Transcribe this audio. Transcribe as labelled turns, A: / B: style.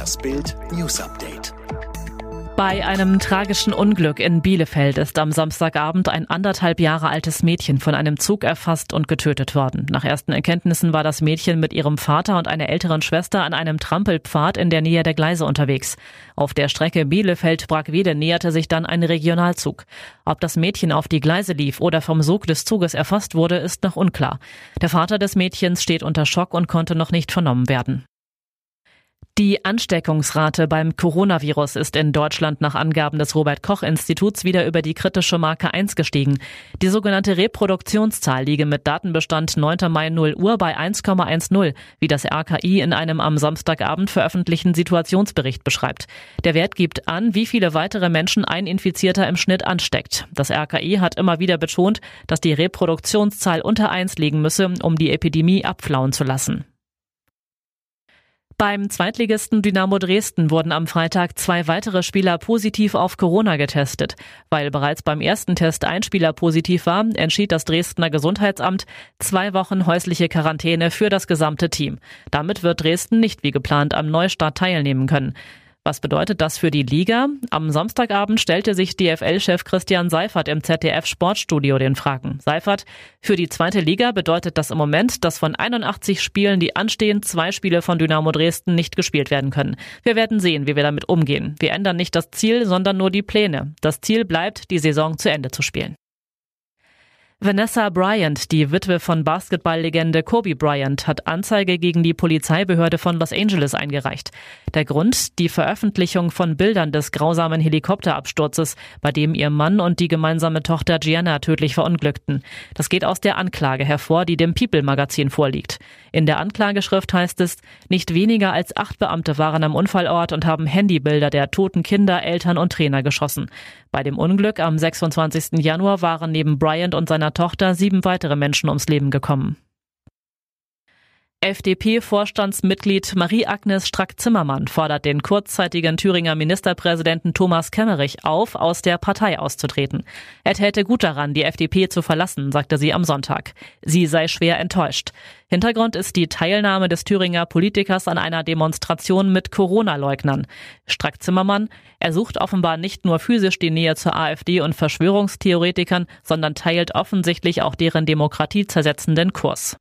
A: Das Bild News Update.
B: Bei einem tragischen Unglück in Bielefeld ist am Samstagabend ein anderthalb Jahre altes Mädchen von einem Zug erfasst und getötet worden. Nach ersten Erkenntnissen war das Mädchen mit ihrem Vater und einer älteren Schwester an einem Trampelpfad in der Nähe der Gleise unterwegs. Auf der Strecke Bielefeld-Bragwede näherte sich dann ein Regionalzug. Ob das Mädchen auf die Gleise lief oder vom Sog des Zuges erfasst wurde, ist noch unklar. Der Vater des Mädchens steht unter Schock und konnte noch nicht vernommen werden. Die Ansteckungsrate beim Coronavirus ist in Deutschland nach Angaben des Robert Koch Instituts wieder über die kritische Marke 1 gestiegen. Die sogenannte Reproduktionszahl liege mit Datenbestand 9. Mai 0 Uhr bei 1,10, wie das RKI in einem am Samstagabend veröffentlichten Situationsbericht beschreibt. Der Wert gibt an, wie viele weitere Menschen ein Infizierter im Schnitt ansteckt. Das RKI hat immer wieder betont, dass die Reproduktionszahl unter 1 liegen müsse, um die Epidemie abflauen zu lassen. Beim Zweitligisten Dynamo Dresden wurden am Freitag zwei weitere Spieler positiv auf Corona getestet. Weil bereits beim ersten Test ein Spieler positiv war, entschied das Dresdner Gesundheitsamt zwei Wochen häusliche Quarantäne für das gesamte Team. Damit wird Dresden nicht wie geplant am Neustart teilnehmen können. Was bedeutet das für die Liga? Am Samstagabend stellte sich DFL-Chef Christian Seifert im ZDF Sportstudio den Fragen. Seifert, für die zweite Liga bedeutet das im Moment, dass von 81 Spielen, die anstehen, zwei Spiele von Dynamo Dresden nicht gespielt werden können. Wir werden sehen, wie wir damit umgehen. Wir ändern nicht das Ziel, sondern nur die Pläne. Das Ziel bleibt, die Saison zu Ende zu spielen. Vanessa Bryant, die Witwe von Basketballlegende Kobe Bryant, hat Anzeige gegen die Polizeibehörde von Los Angeles eingereicht. Der Grund? Die Veröffentlichung von Bildern des grausamen Helikopterabsturzes, bei dem ihr Mann und die gemeinsame Tochter Gianna tödlich verunglückten. Das geht aus der Anklage hervor, die dem People-Magazin vorliegt. In der Anklageschrift heißt es, nicht weniger als acht Beamte waren am Unfallort und haben Handybilder der toten Kinder, Eltern und Trainer geschossen. Bei dem Unglück am 26. Januar waren neben Bryant und seiner Tochter sieben weitere Menschen ums Leben gekommen. FDP-Vorstandsmitglied Marie-Agnes Strack-Zimmermann fordert den kurzzeitigen Thüringer Ministerpräsidenten Thomas Kemmerich auf, aus der Partei auszutreten. Er täte gut daran, die FDP zu verlassen, sagte sie am Sonntag. Sie sei schwer enttäuscht. Hintergrund ist die Teilnahme des Thüringer Politikers an einer Demonstration mit Corona-Leugnern. Strack-Zimmermann, er sucht offenbar nicht nur physisch die Nähe zur AfD und Verschwörungstheoretikern, sondern teilt offensichtlich auch deren demokratiezersetzenden Kurs.